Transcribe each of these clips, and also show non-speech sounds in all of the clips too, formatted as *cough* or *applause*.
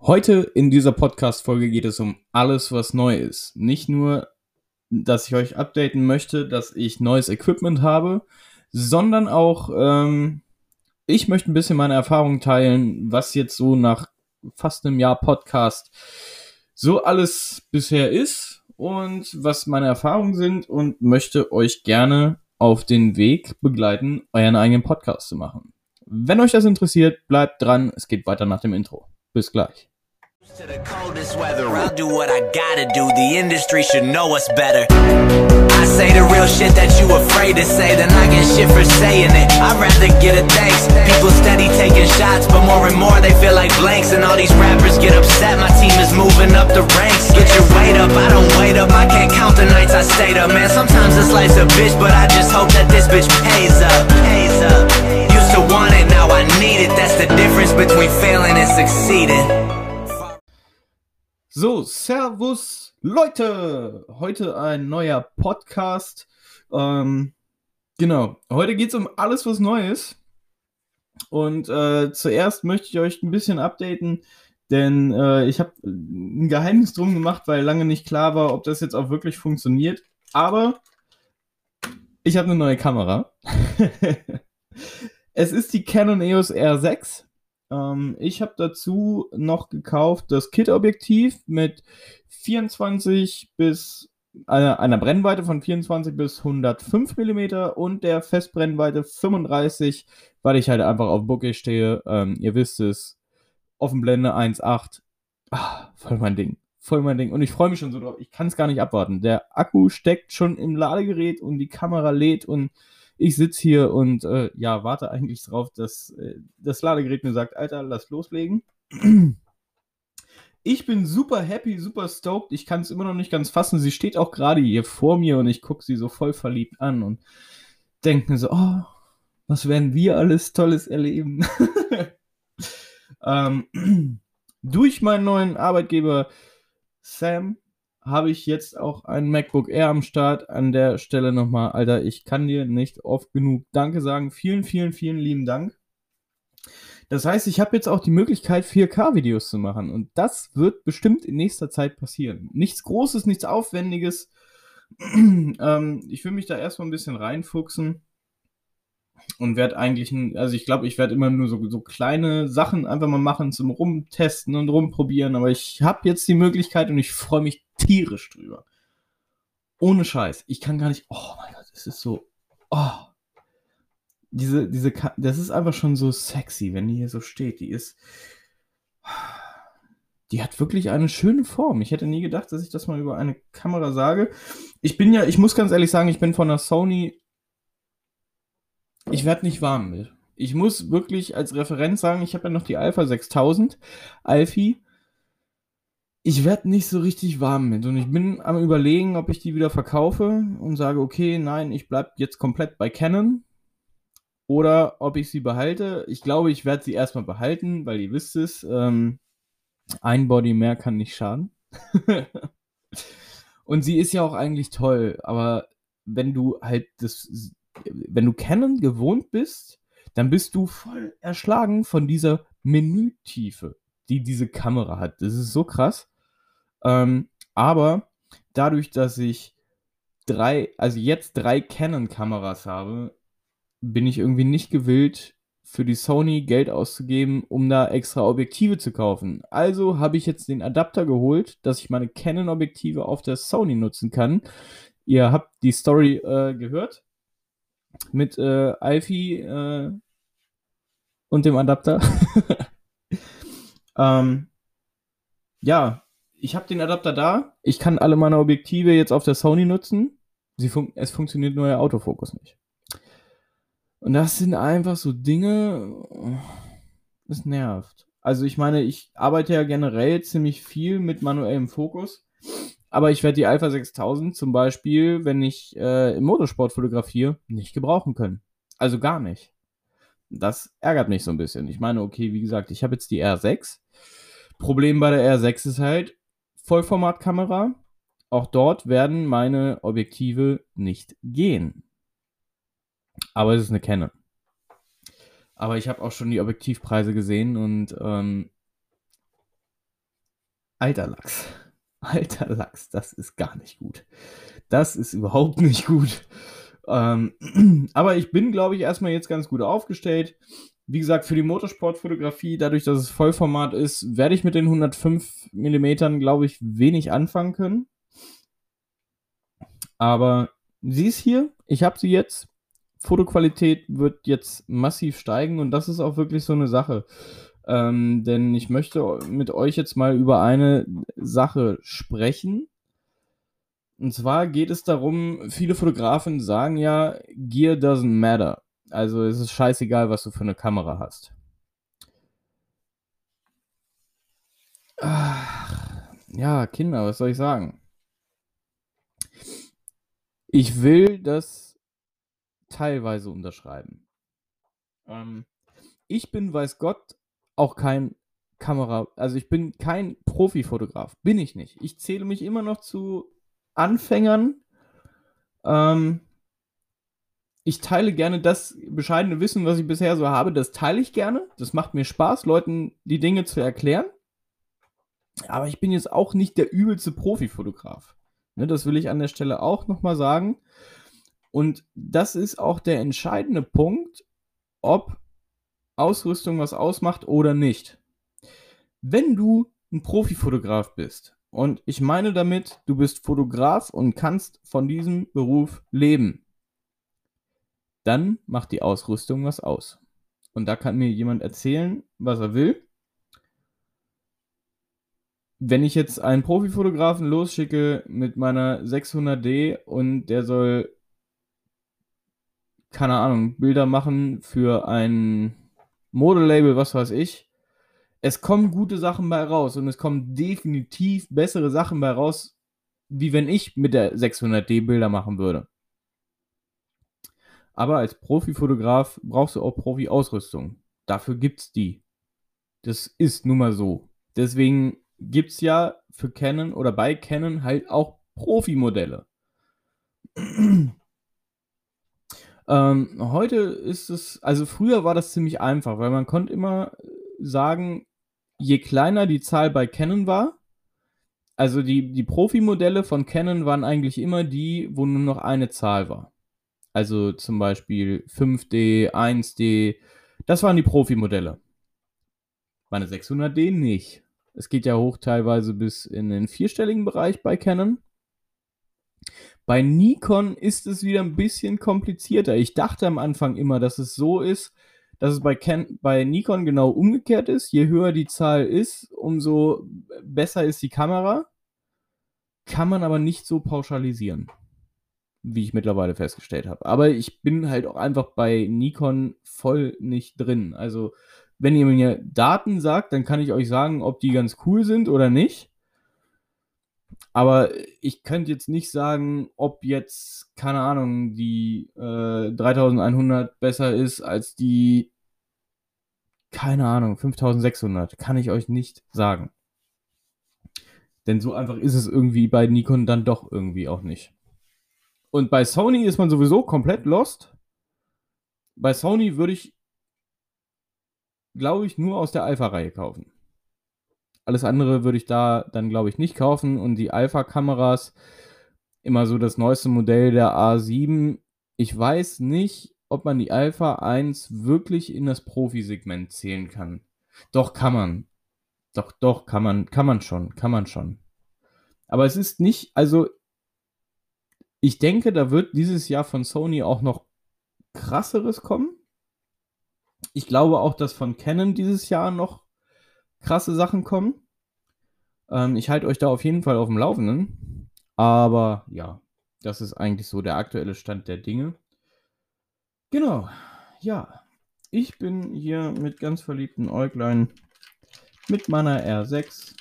Heute in dieser Podcast-Folge geht es um alles, was neu ist. Nicht nur, dass ich euch updaten möchte, dass ich neues Equipment habe, sondern auch, ähm, ich möchte ein bisschen meine Erfahrungen teilen, was jetzt so nach fast einem Jahr Podcast so alles bisher ist und was meine Erfahrungen sind und möchte euch gerne auf den Weg begleiten, euren eigenen Podcast zu machen. Wenn euch das interessiert, bleibt dran. Es geht weiter nach dem Intro. Bis gleich. To the coldest weather, I'll do what I gotta do. The industry should know us better. I say the real shit that you afraid to say, then I get shit for saying it. I'd rather get a thanks. People steady taking shots, but more and more they feel like blanks. And all these rappers get upset. My team is moving up the ranks. Get your weight up, I don't wait up. I can't count the nights I stayed up, man. Sometimes this life's a bitch, but I just hope that this bitch. Pays between failing and succeeding. So, Servus Leute! Heute ein neuer Podcast. Ähm, genau, heute geht es um alles, was neu ist. Und äh, zuerst möchte ich euch ein bisschen updaten, denn äh, ich habe ein Geheimnis drum gemacht, weil lange nicht klar war, ob das jetzt auch wirklich funktioniert. Aber ich habe eine neue Kamera. *laughs* es ist die Canon EOS R6. Ähm, ich habe dazu noch gekauft das Kit-Objektiv mit 24 bis äh, einer Brennweite von 24 bis 105 mm und der Festbrennweite 35, weil ich halt einfach auf Bokeh stehe. Ähm, ihr wisst es, Offenblende 1.8. Ah, voll mein Ding. Voll mein Ding. Und ich freue mich schon so drauf. Ich kann es gar nicht abwarten. Der Akku steckt schon im Ladegerät und die Kamera lädt und ich sitze hier und äh, ja, warte eigentlich drauf, dass äh, das Ladegerät mir sagt, Alter, lass loslegen. *clears throat* Ich bin super happy, super stoked. Ich kann es immer noch nicht ganz fassen. Sie steht auch gerade hier vor mir und ich gucke sie so voll verliebt an und denke mir so, oh, was werden wir alles Tolles erleben? *laughs* ähm, *clears throat* durch meinen neuen Arbeitgeber Sam habe ich jetzt auch ein MacBook Air am Start. An der Stelle nochmal, Alter, ich kann dir nicht oft genug Danke sagen. Vielen, vielen, vielen lieben Dank. Das heißt, ich habe jetzt auch die Möglichkeit, 4K-Videos zu machen. Und das wird bestimmt in nächster Zeit passieren. Nichts Großes, nichts Aufwendiges. *clears throat* ähm, ich will mich da erstmal ein bisschen reinfuchsen und werde eigentlich, also ich glaube, ich werde immer nur so, so kleine Sachen einfach mal machen zum Rumtesten und Rumprobieren, aber ich habe jetzt die Möglichkeit und ich freue mich tierisch drüber. Ohne Scheiß. Ich kann gar nicht, oh mein Gott, es ist so, oh. Diese, diese, das ist einfach schon so sexy, wenn die hier so steht. Die ist, die hat wirklich eine schöne Form. Ich hätte nie gedacht, dass ich das mal über eine Kamera sage. Ich bin ja, ich muss ganz ehrlich sagen, ich bin von der Sony ich werde nicht warm mit. Ich muss wirklich als Referenz sagen, ich habe ja noch die Alpha 6000 Alfie. Ich werde nicht so richtig warm mit und ich bin am überlegen, ob ich die wieder verkaufe und sage, okay, nein, ich bleibe jetzt komplett bei Canon oder ob ich sie behalte. Ich glaube, ich werde sie erstmal behalten, weil ihr wisst es, ähm, ein Body mehr kann nicht schaden. *laughs* und sie ist ja auch eigentlich toll, aber wenn du halt das wenn du Canon gewohnt bist, dann bist du voll erschlagen von dieser Menütiefe, die diese Kamera hat. Das ist so krass. Ähm, aber dadurch, dass ich drei, also jetzt drei Canon-Kameras habe, bin ich irgendwie nicht gewillt, für die Sony Geld auszugeben, um da extra Objektive zu kaufen. Also habe ich jetzt den Adapter geholt, dass ich meine Canon-Objektive auf der Sony nutzen kann. Ihr habt die Story äh, gehört mit äh, Alfie äh, und dem Adapter. *laughs* ähm, ja, ich habe den Adapter da. Ich kann alle meine Objektive jetzt auf der Sony nutzen. Fun es funktioniert nur der Autofokus nicht. Und das sind einfach so Dinge, das nervt. Also ich meine, ich arbeite ja generell ziemlich viel mit manuellem Fokus. Aber ich werde die Alpha 6000 zum Beispiel, wenn ich äh, im Motorsport fotografiere, nicht gebrauchen können. Also gar nicht. Das ärgert mich so ein bisschen. Ich meine, okay, wie gesagt, ich habe jetzt die R6. Problem bei der R6 ist halt Vollformatkamera. Auch dort werden meine Objektive nicht gehen. Aber es ist eine Canon. Aber ich habe auch schon die Objektivpreise gesehen und ähm, alter Lachs. *laughs* Alter Lachs, das ist gar nicht gut. Das ist überhaupt nicht gut. Ähm, *clears throat* aber ich bin, glaube ich, erstmal jetzt ganz gut aufgestellt. Wie gesagt, für die Motorsportfotografie, dadurch, dass es Vollformat ist, werde ich mit den 105 mm, glaube ich, wenig anfangen können. Aber sie ist hier, ich habe sie jetzt. Fotoqualität wird jetzt massiv steigen und das ist auch wirklich so eine Sache. Ähm, denn ich möchte mit euch jetzt mal über eine Sache sprechen. Und zwar geht es darum, viele Fotografen sagen ja, Gear doesn't matter. Also es ist scheißegal, was du für eine Kamera hast. Ach, ja, Kinder, was soll ich sagen? Ich will das teilweise unterschreiben. Ähm, ich bin, weiß Gott, auch kein Kamera, also ich bin kein Profifotograf, bin ich nicht. Ich zähle mich immer noch zu Anfängern. Ähm, ich teile gerne das bescheidene Wissen, was ich bisher so habe, das teile ich gerne. Das macht mir Spaß, Leuten die Dinge zu erklären. Aber ich bin jetzt auch nicht der übelste Profifotograf. Ne, das will ich an der Stelle auch nochmal sagen. Und das ist auch der entscheidende Punkt, ob Ausrüstung was ausmacht oder nicht. Wenn du ein Profifotograf bist, und ich meine damit, du bist Fotograf und kannst von diesem Beruf leben, dann macht die Ausrüstung was aus. Und da kann mir jemand erzählen, was er will. Wenn ich jetzt einen Profifotografen losschicke mit meiner 600D und der soll, keine Ahnung, Bilder machen für ein Modelabel, was weiß ich, es kommen gute Sachen bei raus und es kommen definitiv bessere Sachen bei raus, wie wenn ich mit der 600D Bilder machen würde. Aber als Profifotograf brauchst du auch Profi-Ausrüstung. Dafür gibt es die. Das ist nun mal so. Deswegen gibt es ja für Canon oder bei Canon halt auch Profi-Modelle. *clears throat* ähm, heute ist es, also früher war das ziemlich einfach, weil man konnte immer sagen, je kleiner die Zahl bei Canon war, also die, die Profi-Modelle von Canon waren eigentlich immer die, wo nur noch eine Zahl war. Also zum Beispiel 5D, 1D. Das waren die Profi-Modelle. Meine 600D nicht. Es geht ja hoch teilweise bis in den vierstelligen Bereich bei Canon. Bei Nikon ist es wieder ein bisschen komplizierter. Ich dachte am Anfang immer, dass es so ist, dass es bei, Ken bei Nikon genau umgekehrt ist. Je höher die Zahl ist, umso besser ist die Kamera. Kann man aber nicht so pauschalisieren wie ich mittlerweile festgestellt habe. Aber ich bin halt auch einfach bei Nikon voll nicht drin. Also, wenn ihr mir Daten sagt, dann kann ich euch sagen, ob die ganz cool sind oder nicht. Aber ich könnte jetzt nicht sagen, ob jetzt, keine Ahnung, die äh, 3100 besser ist als die, keine Ahnung, 5600. Kann ich euch nicht sagen. Denn so einfach ist es irgendwie bei Nikon dann doch irgendwie auch nicht. Und bei Sony ist man sowieso komplett lost. Bei Sony würde ich, glaube ich, nur aus der Alpha-Reihe kaufen. Alles andere würde ich da dann, glaube ich, nicht kaufen. Und die Alpha-Kameras, immer so das neueste Modell der A7. Ich weiß nicht, ob man die Alpha 1 wirklich in das Profi-Segment zählen kann. Doch, kann man. Doch, doch, kann man, kann man schon, kann man schon. Aber es ist nicht, also ich denke, da wird dieses Jahr von Sony auch noch krasseres kommen. Ich glaube auch, dass von Canon dieses Jahr noch krasse Sachen kommen. Ähm, ich halte euch da auf jeden Fall auf dem Laufenden. Aber ja, das ist eigentlich so der aktuelle Stand der Dinge. Genau, ja. Ich bin hier mit ganz verliebten Äuglein mit meiner R6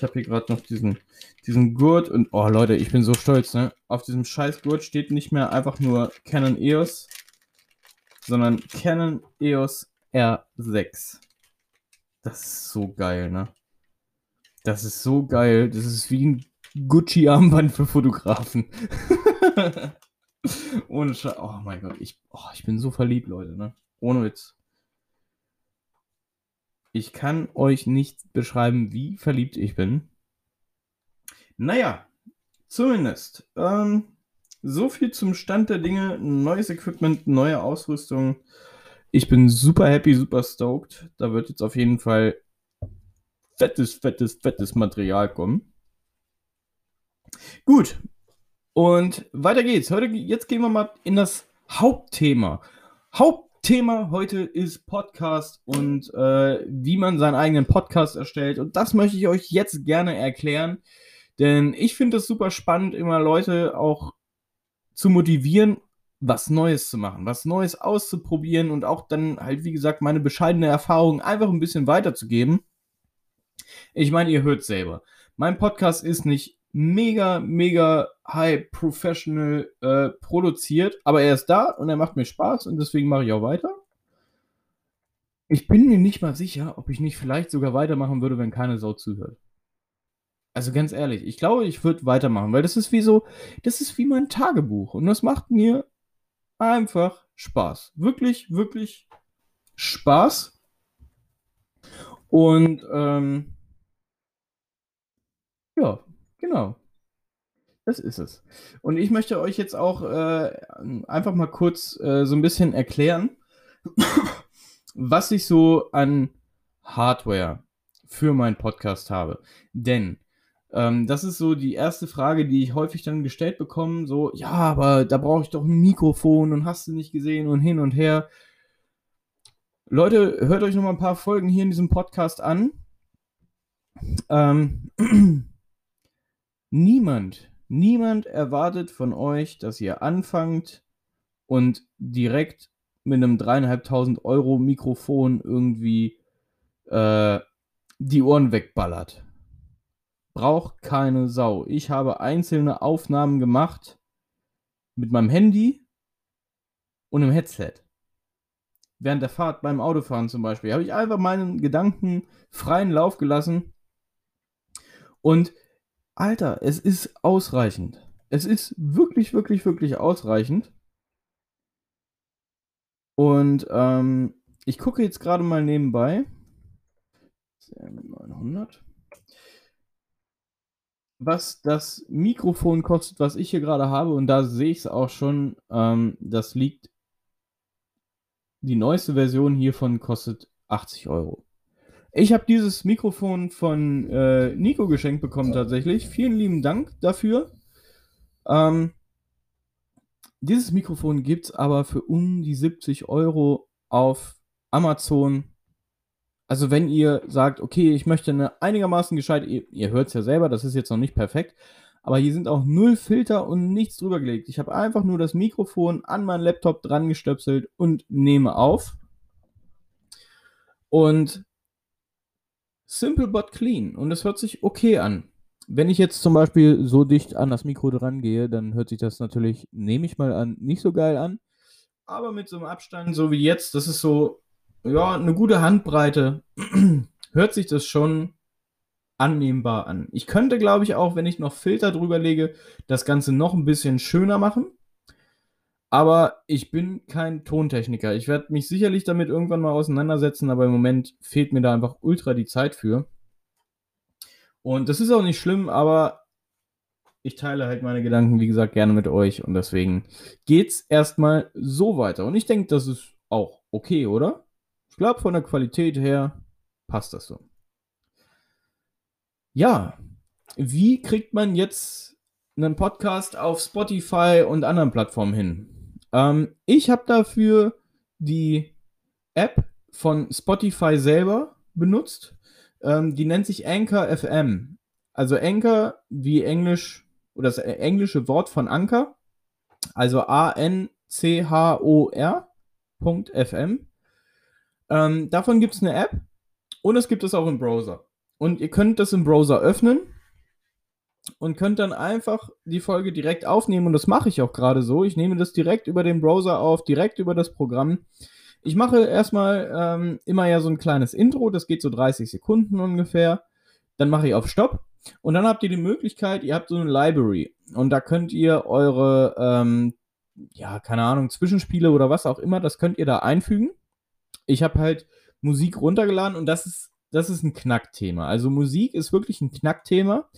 ich habe hier gerade noch diesen, diesen Gurt und oh Leute, ich bin so stolz, ne? Auf diesem scheiß Gurt steht nicht mehr einfach nur Canon EOS, sondern Canon EOS R6. Das ist so geil, ne? Das ist so geil. Das ist wie ein Gucci-Armband für Fotografen. *laughs* Ohne Scheiß. Oh mein Gott, ich, oh, ich bin so verliebt, Leute, ne? Ohne Witz. Ich kann euch nicht beschreiben, wie verliebt ich bin. Naja, zumindest. Ähm, so viel zum Stand der Dinge. Neues Equipment, neue Ausrüstung. Ich bin super happy, super stoked. Da wird jetzt auf jeden Fall fettes, fettes, fettes Material kommen. Gut. Und weiter geht's. Heute, jetzt gehen wir mal in das Hauptthema. Hauptthema heute ist Podcast und äh, wie man seinen eigenen Podcast erstellt. Und das möchte ich euch jetzt gerne erklären. Denn ich finde es super spannend, immer Leute auch zu motivieren, was Neues zu machen, was Neues auszuprobieren und auch dann halt, wie gesagt, meine bescheidene Erfahrung einfach ein bisschen weiterzugeben. Ich meine, ihr hört selber. Mein Podcast ist nicht mega, mega high professional äh, produziert, aber er ist da und er macht mir Spaß und deswegen mache ich auch weiter. Ich bin mir nicht mal sicher, ob ich nicht vielleicht sogar weitermachen würde, wenn keine Sau zuhört. Also ganz ehrlich, ich glaube, ich würde weitermachen, weil das ist wie so, das ist wie mein Tagebuch und das macht mir einfach Spaß. Wirklich, wirklich Spaß. Und ähm, ja, genau. Das ist es. Und ich möchte euch jetzt auch äh, einfach mal kurz äh, so ein bisschen erklären, was ich so an Hardware für meinen Podcast habe. Denn ähm, das ist so die erste Frage, die ich häufig dann gestellt bekomme. So, ja, aber da brauche ich doch ein Mikrofon und hast du nicht gesehen und hin und her. Leute, hört euch noch mal ein paar Folgen hier in diesem Podcast an. Ähm, *clears throat* niemand, niemand erwartet von euch, dass ihr anfangt und direkt mit einem dreieinhalbtausend Euro Mikrofon irgendwie äh, die Ohren wegballert braucht keine Sau. Ich habe einzelne Aufnahmen gemacht mit meinem Handy und einem Headset. Während der Fahrt beim Autofahren zum Beispiel habe ich einfach meinen Gedanken freien Lauf gelassen. Und Alter, es ist ausreichend. Es ist wirklich, wirklich, wirklich ausreichend. Und ähm, ich gucke jetzt gerade mal nebenbei. 900 was das Mikrofon kostet, was ich hier gerade habe, und da sehe ich es auch schon, ähm, das liegt, die neueste Version hiervon kostet 80 Euro. Ich habe dieses Mikrofon von äh, Nico geschenkt bekommen tatsächlich. Vielen lieben Dank dafür. Ähm, dieses Mikrofon gibt es aber für um die 70 Euro auf Amazon also wenn ihr sagt, okay, ich möchte eine einigermaßen gescheit, ihr, ihr hört es ja selber, das ist jetzt noch nicht perfekt, aber hier sind auch null Filter und nichts drüber gelegt. Ich habe einfach nur das Mikrofon an meinen Laptop dran gestöpselt und nehme auf. Und simple but clean. Und es hört sich okay an. Wenn ich jetzt zum Beispiel so dicht an das Mikro dran gehe, dann hört sich das natürlich, nehme ich mal an, nicht so geil an. Aber mit so einem Abstand, so wie jetzt, das ist so ja, eine gute Handbreite, *clears throat* hört sich das schon annehmbar an. Ich könnte, glaube ich, auch, wenn ich noch Filter drüber lege, das Ganze noch ein bisschen schöner machen. Aber ich bin kein Tontechniker. Ich werde mich sicherlich damit irgendwann mal auseinandersetzen, aber im Moment fehlt mir da einfach ultra die Zeit für. Und das ist auch nicht schlimm, aber ich teile halt meine Gedanken, wie gesagt, gerne mit euch. Und deswegen geht's erstmal so weiter. Und ich denke, das ist auch okay, oder? Glaube, von der Qualität her passt das so. Ja, wie kriegt man jetzt einen Podcast auf Spotify und anderen Plattformen hin? Ähm, ich habe dafür die App von Spotify selber benutzt. Ähm, die nennt sich Anchor FM. Also Anchor wie Englisch oder das englische Wort von Anchor. Also A-N-C-H-O-R.fm. Ähm, davon gibt es eine App und es gibt es auch im Browser. Und ihr könnt das im Browser öffnen und könnt dann einfach die Folge direkt aufnehmen. Und das mache ich auch gerade so. Ich nehme das direkt über den Browser auf, direkt über das Programm. Ich mache erstmal ähm, immer ja so ein kleines Intro, das geht so 30 Sekunden ungefähr. Dann mache ich auf Stopp und dann habt ihr die Möglichkeit, ihr habt so eine Library und da könnt ihr eure, ähm, ja, keine Ahnung, Zwischenspiele oder was auch immer, das könnt ihr da einfügen ich habe halt Musik runtergeladen und das ist, das ist ein Knackthema. Also Musik ist wirklich ein Knackthema.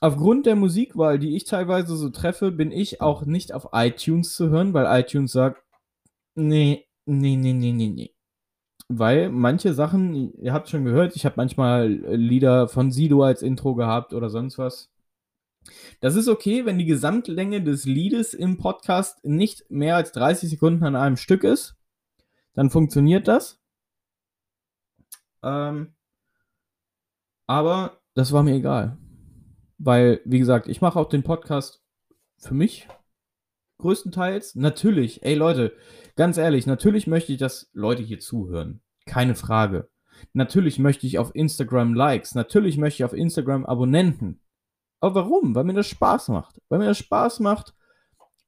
aufgrund der Musikwahl, die ich teilweise so treffe, bin ich auch nicht auf iTunes zu hören, weil iTunes sagt, nee, nee, nee, nee, nee, nee. Weil manche Sachen, ihr habt schon gehört, ich habe manchmal Lieder von Sido als Intro gehabt oder sonst was. Das ist okay, wenn die Gesamtlänge des Liedes im Podcast nicht mehr als 30 Sekunden an einem Stück ist. Dann funktioniert das. Ähm, aber das war mir egal. Weil, wie gesagt, ich mache auch den Podcast für mich größtenteils. Natürlich, ey Leute, ganz ehrlich, natürlich möchte ich, dass Leute hier zuhören. Keine Frage. Natürlich möchte ich auf Instagram Likes. Natürlich möchte ich auf Instagram Abonnenten. Aber warum? Weil mir das Spaß macht. Weil mir das Spaß macht,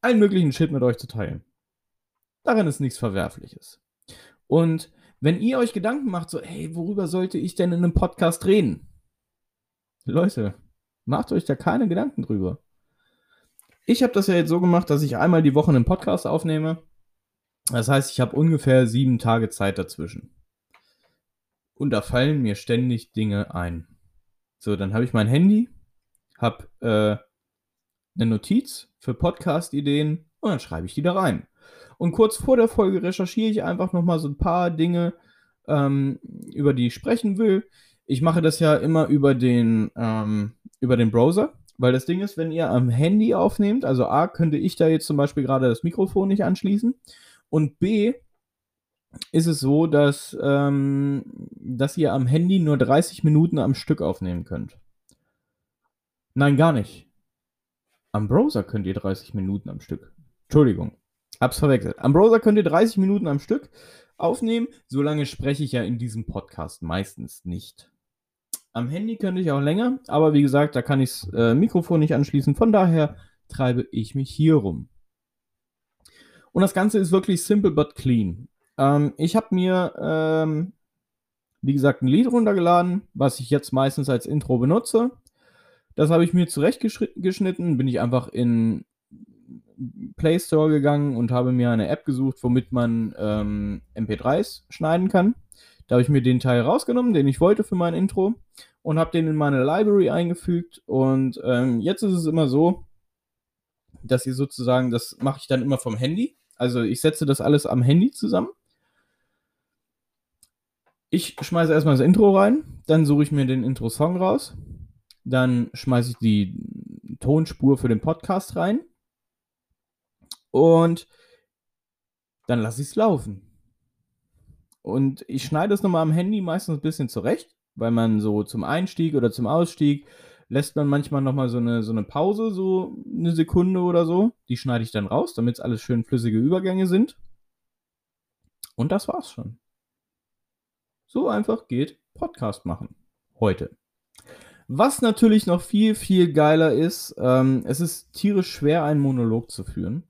allen möglichen Shit mit euch zu teilen. Darin ist nichts Verwerfliches. Und wenn ihr euch Gedanken macht, so, hey, worüber sollte ich denn in einem Podcast reden? Leute, macht euch da keine Gedanken drüber. Ich habe das ja jetzt so gemacht, dass ich einmal die Woche einen Podcast aufnehme. Das heißt, ich habe ungefähr sieben Tage Zeit dazwischen. Und da fallen mir ständig Dinge ein. So, dann habe ich mein Handy, habe äh, eine Notiz für Podcast-Ideen und dann schreibe ich die da rein. Und kurz vor der Folge recherchiere ich einfach nochmal so ein paar Dinge, ähm, über die ich sprechen will. Ich mache das ja immer über den, ähm, über den Browser, weil das Ding ist, wenn ihr am Handy aufnehmt, also A, könnte ich da jetzt zum Beispiel gerade das Mikrofon nicht anschließen und B, ist es so, dass, ähm, dass ihr am Handy nur 30 Minuten am Stück aufnehmen könnt. Nein, gar nicht. Am Browser könnt ihr 30 Minuten am Stück. Entschuldigung, hab's verwechselt. Am Browser könnt ihr 30 Minuten am Stück aufnehmen. Solange spreche ich ja in diesem Podcast meistens nicht. Am Handy könnte ich auch länger, aber wie gesagt, da kann ich das äh, Mikrofon nicht anschließen. Von daher treibe ich mich hier rum. Und das Ganze ist wirklich simple but clean. Ähm, ich habe mir, ähm, wie gesagt, ein Lied runtergeladen, was ich jetzt meistens als Intro benutze. Das habe ich mir zurechtgeschnitten, bin ich einfach in Play Store gegangen und habe mir eine App gesucht, womit man ähm, MP3s schneiden kann. Da habe ich mir den Teil rausgenommen, den ich wollte für mein Intro und habe den in meine Library eingefügt. Und ähm, jetzt ist es immer so, dass ihr sozusagen, das mache ich dann immer vom Handy. Also ich setze das alles am Handy zusammen. Ich schmeiße erstmal das Intro rein, dann suche ich mir den Intro-Song raus, dann schmeiße ich die Tonspur für den Podcast rein und dann lasse ich es laufen. Und ich schneide es nochmal am Handy meistens ein bisschen zurecht, weil man so zum Einstieg oder zum Ausstieg lässt man manchmal nochmal so eine, so eine Pause, so eine Sekunde oder so. Die schneide ich dann raus, damit es alles schön flüssige Übergänge sind. Und das war's schon. So einfach geht Podcast machen. Heute. Was natürlich noch viel, viel geiler ist, ähm, es ist tierisch schwer, einen Monolog zu führen.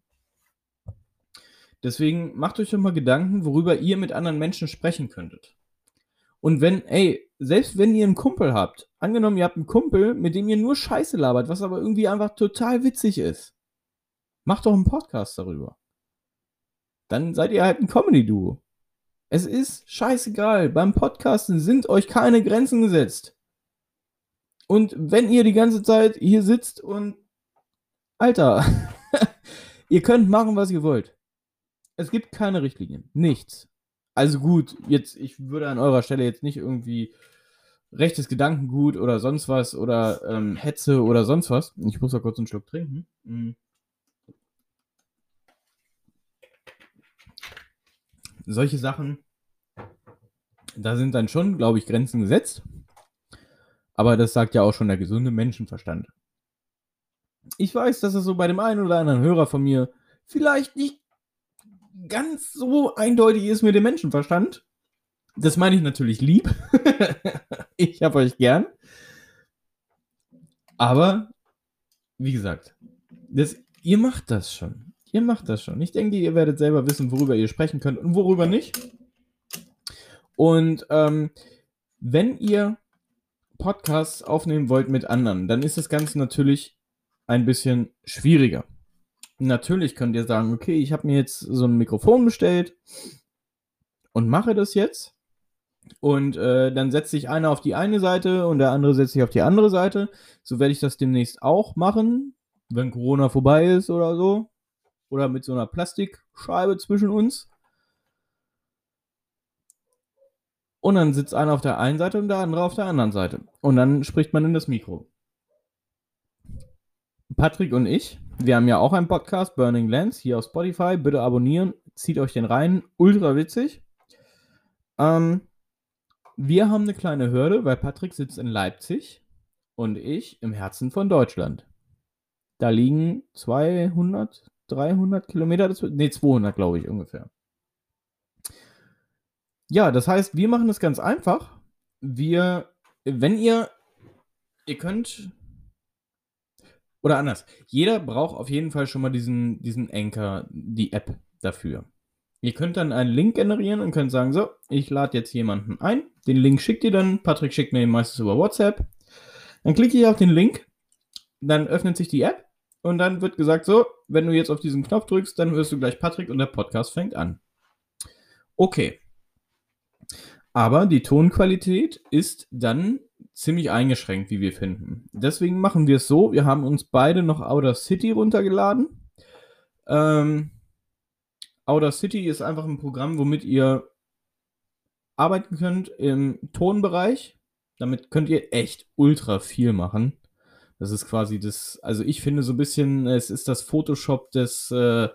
Deswegen macht euch doch mal Gedanken, worüber ihr mit anderen Menschen sprechen könntet. Und wenn, ey, selbst wenn ihr einen Kumpel habt, angenommen, ihr habt einen Kumpel, mit dem ihr nur Scheiße labert, was aber irgendwie einfach total witzig ist, macht doch einen Podcast darüber. Dann seid ihr halt ein Comedy-Duo. Es ist scheißegal. Beim Podcasten sind euch keine Grenzen gesetzt. Und wenn ihr die ganze Zeit hier sitzt und. Alter, *laughs* ihr könnt machen, was ihr wollt. Es gibt keine Richtlinien. Nichts. Also gut, jetzt, ich würde an eurer Stelle jetzt nicht irgendwie rechtes Gedankengut oder sonst was oder ähm, Hetze oder sonst was. Ich muss mal kurz einen Schluck trinken. Mhm. Solche Sachen, da sind dann schon, glaube ich, Grenzen gesetzt. Aber das sagt ja auch schon der gesunde Menschenverstand. Ich weiß, dass es so bei dem einen oder anderen Hörer von mir vielleicht nicht ganz so eindeutig ist mit dem Menschenverstand. Das meine ich natürlich lieb. *laughs* ich habe euch gern. Aber, wie gesagt, das, ihr macht das schon. Ihr macht das schon. Ich denke, ihr werdet selber wissen, worüber ihr sprechen könnt und worüber nicht. Und ähm, wenn ihr Podcasts aufnehmen wollt mit anderen, dann ist das Ganze natürlich ein bisschen schwieriger. Natürlich könnt ihr sagen, okay, ich habe mir jetzt so ein Mikrofon bestellt und mache das jetzt. Und äh, dann setzt sich einer auf die eine Seite und der andere setzt sich auf die andere Seite. So werde ich das demnächst auch machen, wenn Corona vorbei ist oder so. Oder mit so einer Plastikscheibe zwischen uns. Und dann sitzt einer auf der einen Seite und der andere auf der anderen Seite. Und dann spricht man in das Mikro. Patrick und ich, wir haben ja auch einen Podcast, Burning Lands, hier auf Spotify. Bitte abonnieren, zieht euch den rein. Ultra witzig. Ähm, wir haben eine kleine Hürde, weil Patrick sitzt in Leipzig und ich im Herzen von Deutschland. Da liegen 200, 300 Kilometer, ne 200 glaube ich ungefähr. Ja, das heißt, wir machen das ganz einfach. Wir, wenn ihr, ihr könnt, oder anders, jeder braucht auf jeden Fall schon mal diesen, diesen Anchor, die App dafür. Ihr könnt dann einen Link generieren und könnt sagen, so, ich lade jetzt jemanden ein. Den Link schickt ihr dann. Patrick schickt mir den meistens über WhatsApp. Dann klicke ich auf den Link. Dann öffnet sich die App. Und dann wird gesagt, so, wenn du jetzt auf diesen Knopf drückst, dann hörst du gleich Patrick und der Podcast fängt an. Okay. Aber die Tonqualität ist dann ziemlich eingeschränkt, wie wir finden. Deswegen machen wir es so, wir haben uns beide noch Outer City runtergeladen. Ähm, Outer City ist einfach ein Programm, womit ihr arbeiten könnt im Tonbereich. Damit könnt ihr echt ultra viel machen. Das ist quasi das, also ich finde so ein bisschen, es ist das Photoshop des, äh,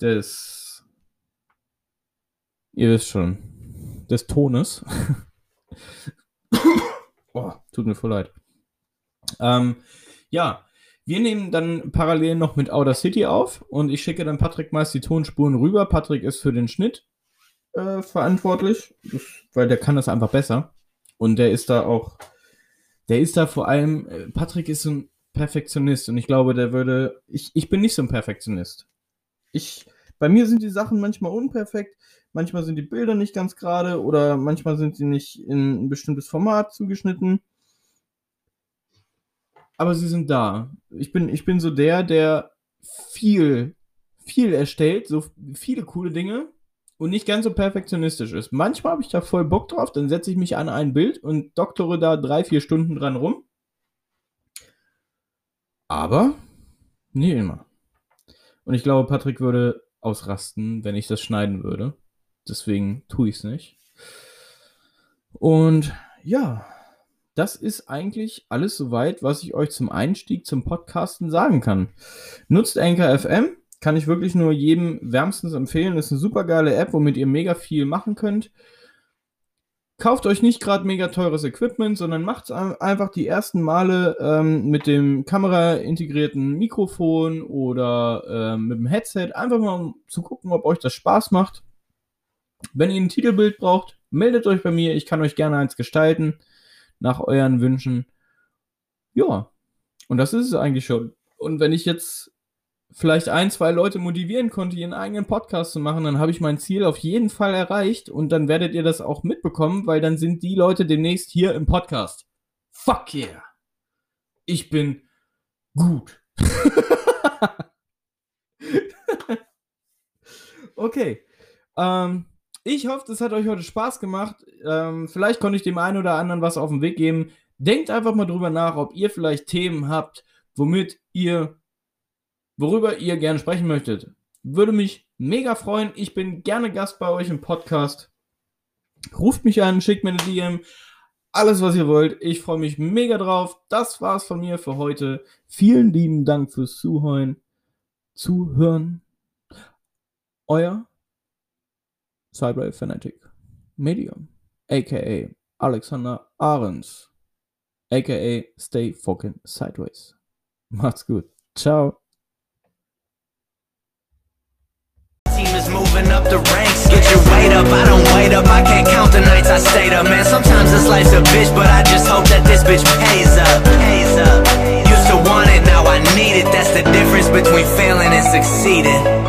des, ihr wisst schon, des Tones. *laughs* *coughs* oh, tut mir voll leid. Ähm, ja, wir nehmen dann parallel noch mit Outer City auf und ich schicke dann Patrick meist die Tonspuren rüber. Patrick ist für den Schnitt äh, verantwortlich, weil der kann das einfach besser. Und der ist da auch, der ist da vor allem, äh, Patrick ist so ein Perfektionist und ich glaube, der würde, ich, ich bin nicht so ein Perfektionist. Ich, bei mir sind die Sachen manchmal unperfekt, manchmal sind die Bilder nicht ganz gerade oder manchmal sind sie nicht in ein bestimmtes Format zugeschnitten aber sie sind da. Ich bin, ich bin so der, der viel, viel erstellt, so viele coole Dinge und nicht ganz so perfektionistisch ist. Manchmal habe ich da voll Bock drauf, dann setze ich mich an ein Bild und doktore da drei, vier Stunden dran rum. Aber nie immer. Und ich glaube, Patrick würde ausrasten, wenn ich das schneiden würde. Deswegen tue ich es nicht. Und ja, das ist eigentlich alles soweit, was ich euch zum Einstieg zum Podcasten sagen kann. Nutzt Anchor FM, kann ich wirklich nur jedem wärmstens empfehlen. Ist eine super geile App, womit ihr mega viel machen könnt. Kauft euch nicht gerade mega teures Equipment, sondern macht es einfach die ersten Male ähm, mit dem Kamera-integrierten Mikrofon oder ähm, mit dem Headset. Einfach mal um zu gucken, ob euch das Spaß macht. Wenn ihr ein Titelbild braucht, meldet euch bei mir. Ich kann euch gerne eins gestalten nach euren Wünschen. Ja, und das ist es eigentlich schon. Und wenn ich jetzt vielleicht ein, zwei Leute motivieren konnte, ihren eigenen Podcast zu machen, dann habe ich mein Ziel auf jeden Fall erreicht und dann werdet ihr das auch mitbekommen, weil dann sind die Leute demnächst hier im Podcast. Fuck yeah. Ich bin gut. *laughs* okay. Ähm, ich hoffe, es hat euch heute Spaß gemacht. Ähm, vielleicht konnte ich dem einen oder anderen was auf den Weg geben. Denkt einfach mal drüber nach, ob ihr vielleicht Themen habt, womit ihr, worüber ihr gerne sprechen möchtet. Würde mich mega freuen. Ich bin gerne Gast bei euch im Podcast. Ruft mich an, schickt mir eine DM. Alles, was ihr wollt. Ich freue mich mega drauf. Das war's von mir für heute. Vielen lieben Dank fürs Zuhören. Zuhören. Euer Cyber Fanatic Medium, aka Alexander Ahrens, aka Stay Fucking Sideways. *laughs* Macht's gut. Ciao. Team is moving up the ranks. Get your weight up. I don't wait up. I can't count the nights I stayed up, man. Sometimes this life's a bitch, but I just hope that this bitch pays up. Pays up. Used to want it, now I need it. That's the difference between failing and succeeding.